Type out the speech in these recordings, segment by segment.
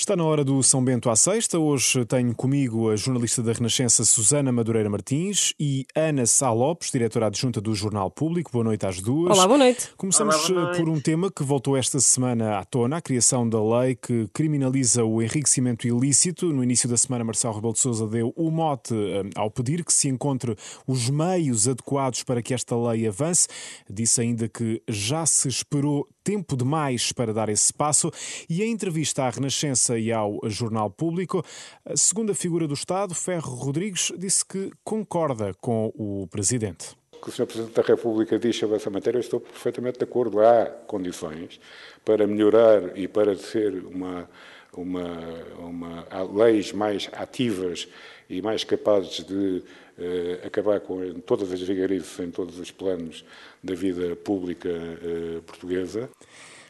Está na hora do São Bento à Sexta. Hoje tenho comigo a jornalista da Renascença Susana Madureira Martins e Ana Sá Lopes, diretora adjunta do Jornal Público. Boa noite às duas. Olá, boa noite. Começamos Olá, boa noite. por um tema que voltou esta semana à tona, a criação da lei que criminaliza o enriquecimento ilícito. No início da semana, Marcelo Rebelo de Sousa deu o mote eh, ao pedir que se encontre os meios adequados para que esta lei avance. Disse ainda que já se esperou tempo demais para dar esse passo e em entrevista à Renascença e ao Jornal Público, a segunda figura do Estado, Ferro Rodrigues, disse que concorda com o Presidente. Que o Sr. Presidente da República diz sobre essa matéria, eu estou perfeitamente de acordo. Há condições para melhorar e para ser uma, uma, uma leis mais ativas e mais capazes de eh, acabar com todas as vigarices em todos os planos da vida pública eh, portuguesa.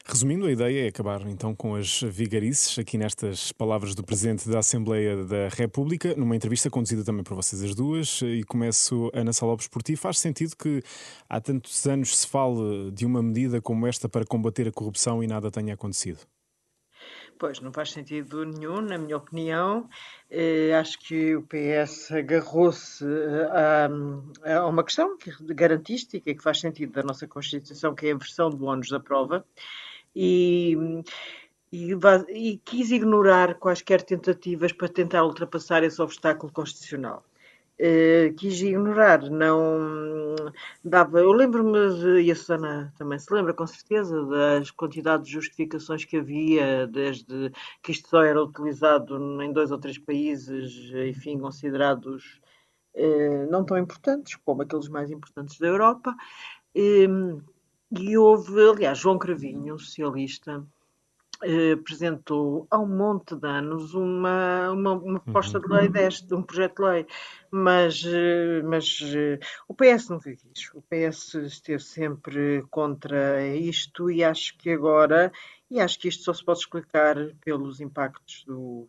Resumindo, a ideia é acabar então com as vigarices, aqui nestas palavras do Presidente da Assembleia da República, numa entrevista conduzida também por vocês as duas, e começo, Ana Salopes, por ti. Faz sentido que há tantos anos se fale de uma medida como esta para combater a corrupção e nada tenha acontecido? Pois, não faz sentido nenhum, na minha opinião. Eh, acho que o PS agarrou-se a, a, uma questão garantística que faz sentido da nossa Constituição, que é a versão do ónus da prova, e, e, e quis ignorar quaisquer tentativas para tentar ultrapassar esse obstáculo constitucional. Uh, quis ignorar, não dava. Eu lembro-me, e a Susana também se lembra com certeza, das quantidades de justificações que havia, desde que isto só era utilizado em dois ou três países, enfim, considerados uh, não tão importantes como aqueles mais importantes da Europa. Uh, e houve, aliás, João Cravinho, socialista, eh, apresentou há um monte de anos uma, uma, uma proposta de lei deste, um projeto de lei, mas, eh, mas eh, o PS não fez isso. O PS esteve sempre contra isto e acho que agora, e acho que isto só se pode explicar pelos impactos do,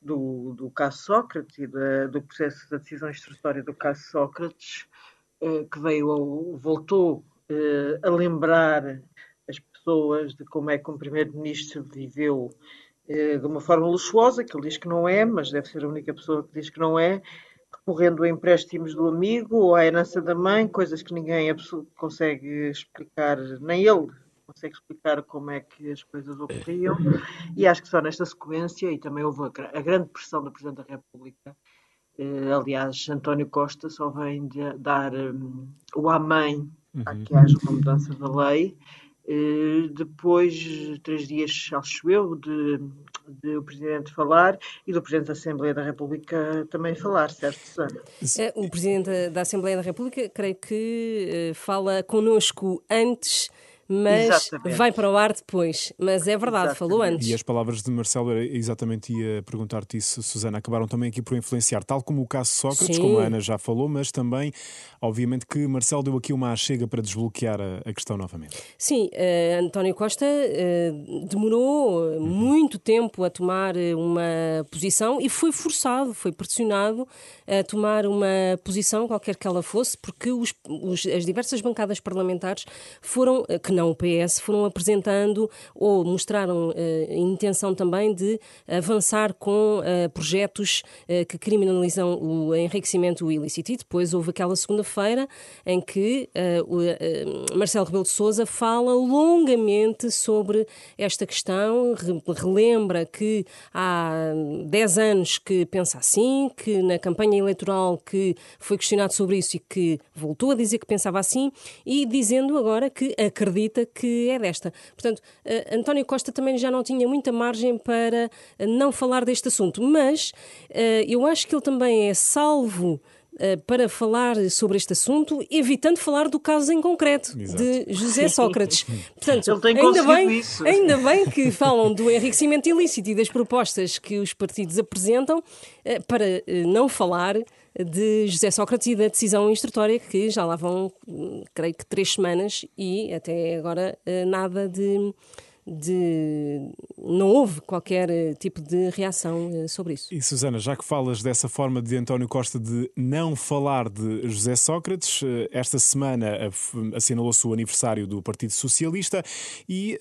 do, do caso Sócrates e da, do processo da decisão instrutória do caso Sócrates, que veio, voltou a lembrar pessoas de como é que um primeiro-ministro viveu de uma forma luxuosa, que ele diz que não é, mas deve ser a única pessoa que diz que não é, recorrendo a empréstimos do amigo ou à herança da mãe, coisas que ninguém consegue explicar, nem ele consegue explicar como é que as coisas ocorriam. E acho que só nesta sequência, e também houve a, a grande pressão do Presidente da República, eh, aliás, António Costa só vem de dar um, o amém uhum. a que haja uma mudança da lei. Uh, depois, três dias, acho eu, de, de, o Presidente falar e do Presidente da Assembleia da República também falar, certo, Susana? O Presidente da Assembleia da República, creio que uh, fala connosco antes mas exatamente. vai para o ar depois. Mas é verdade, exatamente. falou antes. E as palavras de Marcelo, exatamente ia perguntar-te isso, Susana, acabaram também aqui por influenciar, tal como o caso Sócrates, Sim. como a Ana já falou, mas também, obviamente, que Marcelo deu aqui uma chega para desbloquear a, a questão novamente. Sim, uh, António Costa uh, demorou uhum. muito tempo a tomar uma posição e foi forçado, foi pressionado a tomar uma posição, qualquer que ela fosse, porque os, os, as diversas bancadas parlamentares foram, que não o PS, foram apresentando ou mostraram a intenção também de avançar com projetos que criminalizam o enriquecimento ilícito. E depois houve aquela segunda-feira em que Marcelo Rebelo de Sousa fala longamente sobre esta questão, relembra que há 10 anos que pensa assim, que na campanha eleitoral que foi questionado sobre isso e que voltou a dizer que pensava assim e dizendo agora que acredita que é desta. Portanto, uh, António Costa também já não tinha muita margem para uh, não falar deste assunto, mas uh, eu acho que ele também é salvo para falar sobre este assunto, evitando falar do caso em concreto Exato. de José Sócrates. Portanto, ainda bem, isso. ainda bem que falam do enriquecimento ilícito e das propostas que os partidos apresentam para não falar de José Sócrates e da decisão instrutória que já lá vão, creio que três semanas e até agora nada de de. Não houve qualquer eh, tipo de reação eh, sobre isso. E Susana, já que falas dessa forma de António Costa de não falar de José Sócrates, eh, esta semana assinalou-se o aniversário do Partido Socialista e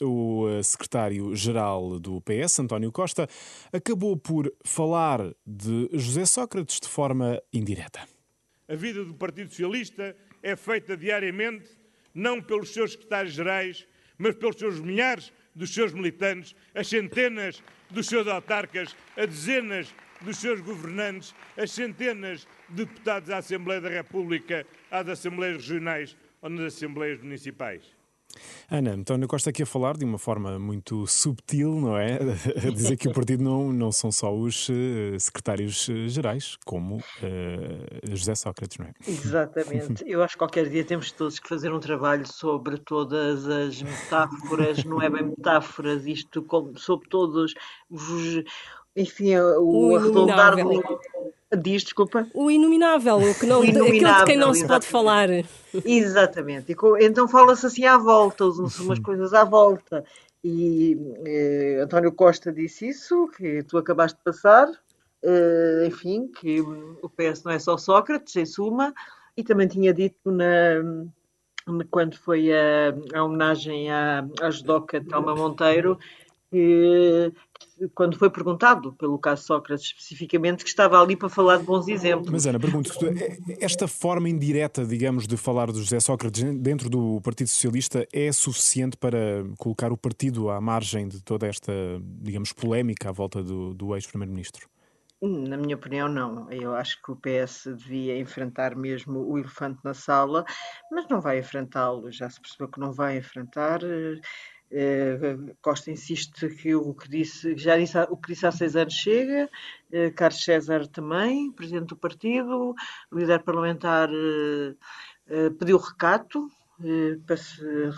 uh, o secretário-geral do PS, António Costa, acabou por falar de José Sócrates de forma indireta. A vida do Partido Socialista é feita diariamente não pelos seus secretários-gerais mas pelos seus milhares dos seus militantes, as centenas dos seus autarcas, as dezenas dos seus governantes, as centenas de deputados à Assembleia da República, às Assembleias Regionais ou nas Assembleias Municipais. Ana, António Costa aqui a falar de uma forma muito subtil, não é? A dizer que o partido não, não são só os uh, secretários-gerais, eh, como uh, José Sócrates, não é? Exatamente. Eu acho que qualquer dia temos todos que fazer um trabalho sobre todas as metáforas, não é bem metáforas, isto sobre todos os. Enfim, o, o arredondar do Diz, desculpa. O inominável, o que não, o inominável, aquele de quem não exatamente. se pode falar. Exatamente. E, então fala-se assim à volta, usam-se umas coisas à volta. E eh, António Costa disse isso, que tu acabaste de passar, eh, enfim, que o PS não é só Sócrates, em suma, e também tinha dito na, quando foi a, a homenagem à, à judoca Thelma Monteiro, que quando foi perguntado pelo caso Sócrates especificamente, que estava ali para falar de bons exemplos. Mas Ana, pergunto esta forma indireta, digamos, de falar do José Sócrates dentro do Partido Socialista é suficiente para colocar o partido à margem de toda esta, digamos, polémica à volta do, do ex-primeiro-ministro? Na minha opinião, não. Eu acho que o PS devia enfrentar mesmo o elefante na sala, mas não vai enfrentá-lo. Já se percebeu que não vai enfrentar. Uh, Costa insiste que o que disse, já disse o que disse há seis anos chega, uh, Carlos César também, presidente do partido, líder parlamentar uh, pediu recato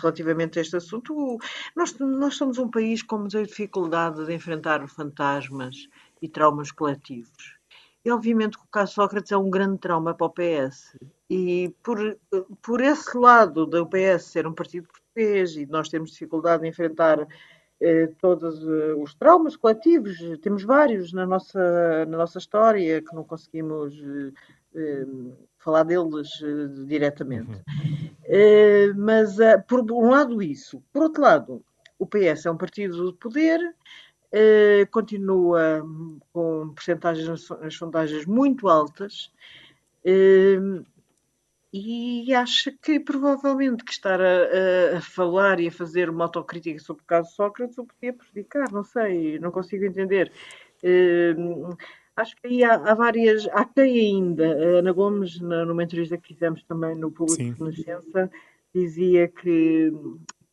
relativamente a este assunto. Nós, nós somos um país com muita dificuldade de enfrentar fantasmas e traumas coletivos. E obviamente que o caso Sócrates é um grande trauma para o PS. E por, por esse lado do PS ser um partido português e nós temos dificuldade em enfrentar eh, todos eh, os traumas coletivos, temos vários na nossa, na nossa história que não conseguimos eh, eh falar deles eh, diretamente. Uhum. mas por um lado isso, por outro lado, o PS é um partido de poder, continua com percentagens nas sondagens muito altas e acha que provavelmente que estar a, a, falar e a fazer uma autocrítica sobre o caso Sócrates o podia prejudicar, não sei, não consigo entender. Uh, acho que aí há, há, várias, há quem ainda, a Ana Gomes, na, numa entrevista que fizemos também no Público Sim. de Renascença, dizia que,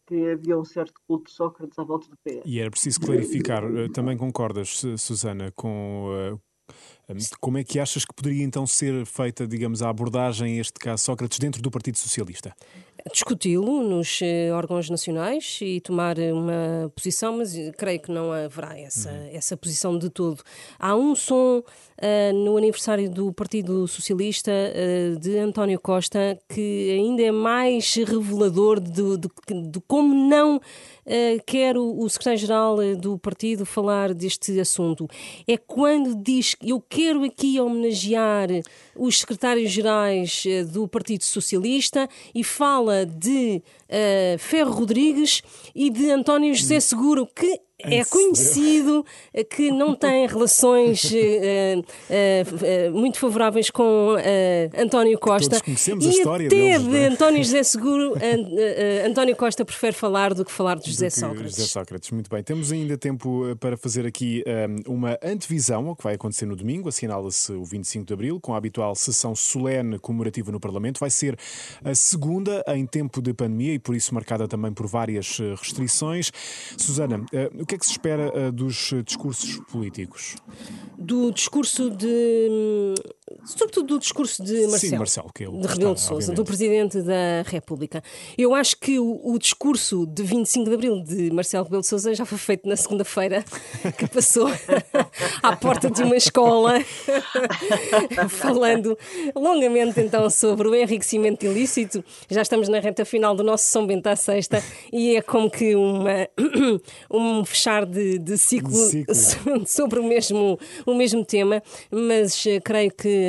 que havia um certo culto de Sócrates à volta do PS. E era preciso clarificar, eh, também concordas, Susana, com uh, como é que achas que poderia então ser feita, digamos, a abordagem a este caso Sócrates dentro do Partido Socialista? Discuti-lo nos eh, órgãos nacionais e tomar uma posição, mas creio que não haverá essa, uhum. essa posição de todo. Há um som uh, no aniversário do Partido Socialista uh, de António Costa que ainda é mais revelador de, de, de como não uh, quer o, o secretário-geral do partido falar deste assunto. É quando diz eu quero aqui homenagear os secretários-gerais eh, do Partido Socialista e fala de uh, Ferro Rodrigues e de António José Seguro, que é conhecido que não tem relações uh, uh, muito favoráveis com António Costa. Todos conhecemos e a história até deles, de é? António José Seguro, António Costa prefere falar do que falar de José Sócrates. José Sócrates, muito bem. Temos ainda tempo para fazer aqui um, uma antevisão ao que vai acontecer no domingo. Assinala-se o 25 de abril, com a habitual sessão solene comemorativa no Parlamento. Vai ser a segunda em tempo de pandemia e por isso marcada também por várias restrições. Susana, o que é que se espera uh, dos discursos políticos? Do discurso de, sobretudo do discurso de Marcelo, Sim, Marcelo que ele de Rebelo de Sousa, do Presidente da República. Eu acho que o, o discurso de 25 de Abril de Marcelo Rebelo de Sousa já foi feito na segunda-feira, que passou à porta de uma escola, falando longamente então sobre o enriquecimento ilícito. Já estamos na reta final do nosso São Bento à Sexta e é como que uma, um fechar de, de ciclo, De ciclo. sobre o mesmo, o mesmo tema, mas eh, creio que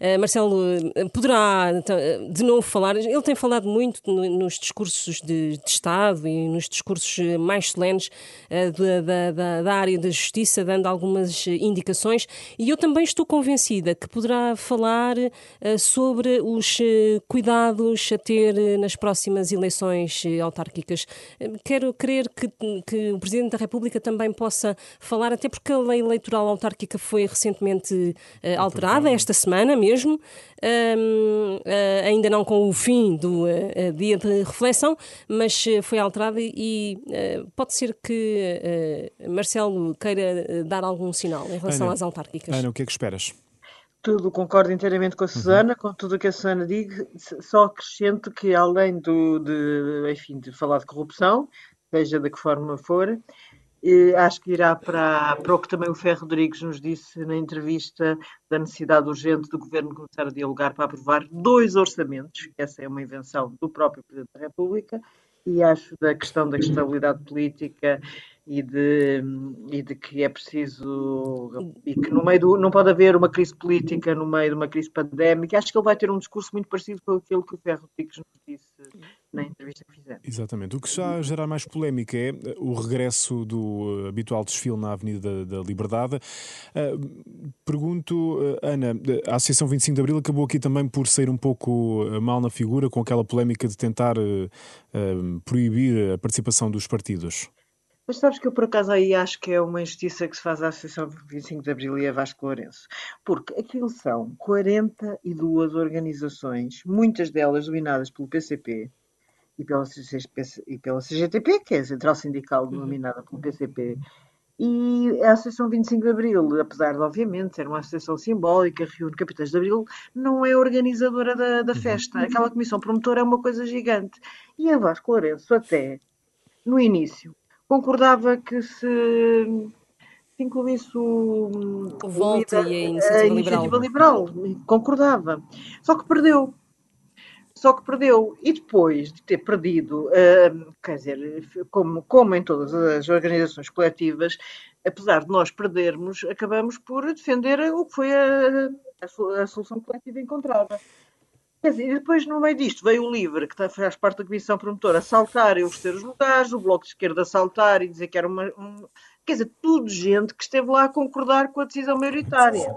eh, Marcelo eh, poderá então, eh, de novo falar. Ele tem falado muito no- nos discursos de, de Estado e nos discursos eh, mais solenes eh, da, da- da- área da justiça, dando algumas eh, indicações. E eu também estou convencida que poderá falar eh, sobre os eh, cuidados a ter eh, nas próximas eleições eh, autárquicas. Eh, Quero crer que, que o Presidente da República também possa falar, até porque a lei eleitoral autárquica foi recentemente eh, alterada, esta semana mesmo, Ahm, eh, ainda não com o fim do eh, dia de reflexão, mas foi alterada e pode ser que Marcelo queira dar algum sinal em relação Ana, às autárquicas. Ana, o que é que esperas? Tudo, concordo inteiramente com a Susana, com tudo o que a Susana diz, só acrescento que além do, de, enfim, de falar de corrupção, seja de que forma for, acho que irá para, para o que também o Ferro Rodrigues nos disse na entrevista da necessidade urgente do Governo começar a dialogar para aprovar dois orçamentos, essa é uma invenção do próprio Presidente da República, e acho da questão da estabilidade política e de, e de que é preciso e que no meio do, não pode haver uma crise política no meio de uma crise pandémica. Acho que ele vai ter um discurso muito parecido com aquilo que o Ferro Rodrigues nos disse na entrevista que fizemos. Exatamente. O que já gerar mais polémica é eh, o regresso do eh, habitual desfile na Avenida da, da Liberdade. Eh, pergunto, Ana, a Associação 25 de Abril acabou aqui também por sair um pouco mal na figura com aquela polémica de tentar proibir a participação dos partidos. Mas sabes que eu, por acaso, aí acho que é uma injustiça que se faz à Associação 25 de Abril e a Vasco Lourenço. Porque aquilo são 42 organizações, muitas delas dominadas pelo PCP e pela, CGTP, e pela CGTP, que é a Central Sindical dominada pelo PCP. E a Associação 25 de Abril, apesar de, obviamente, ser uma associação simbólica, reúne capitães de Abril, não é organizadora da, da festa. Aquela comissão promotora é uma coisa gigante. E a Vasco Lourenço, até no início, concordava que se, se incluísse o, O Volt líder- e a Iniciativa Iniciativa Liberal. Concordava. Só que perdeu. Só que perdeu. E depois de ter perdido, hum, quer dizer, como, como em todas as organizações coletivas, apesar de nós perdermos, acabamos por defender o que foi a, a so- a solução coletiva encontrada. Quer dizer, e depois no meio disto veio o LIVRE, que tá- faz parte da Comissão Promotora, saltar e oferecer os lugares, o Bloco de Esquerda saltar e dizer que era uma. um- Quer dizer, tudo gente que esteve lá a concordar com a decisão maioritária.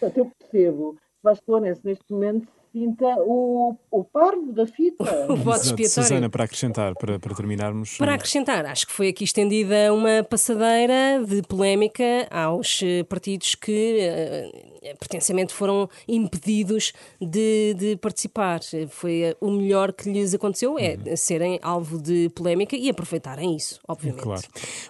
Portanto, eu percebo que Vasco Lourenço, neste momento, sinta o, o parvo da fita. O Exato. expiatório. Susana, para acrescentar, para, para terminarmos. Para eh, acrescentar, acho que foi aqui estendida uma passadeira de polémica aos eh, partidos que eh, pretensamente foram impedidos de, de participar. Foi eh, o melhor que lhes aconteceu é serem alvo de polémica e aproveitarem isso, obviamente. Claro.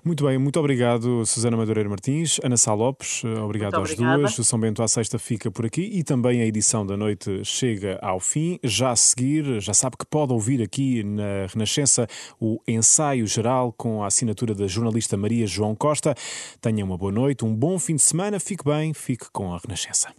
Muito bem, muito obrigado, Susana Madureira Martins, Ana Sá Lopes, eh, obrigado Muito às obrigada. duas. O São Bento à Sexta fica por aqui e também a edição da noite chega ao fim. Já a seguir, já sabe que pode ouvir aqui na Renascença o ensaio geral com a assinatura da jornalista Maria João Costa. Tenha uma boa noite, um bom fim de semana, fique bem, fique com a Renascença. Görüşürüz.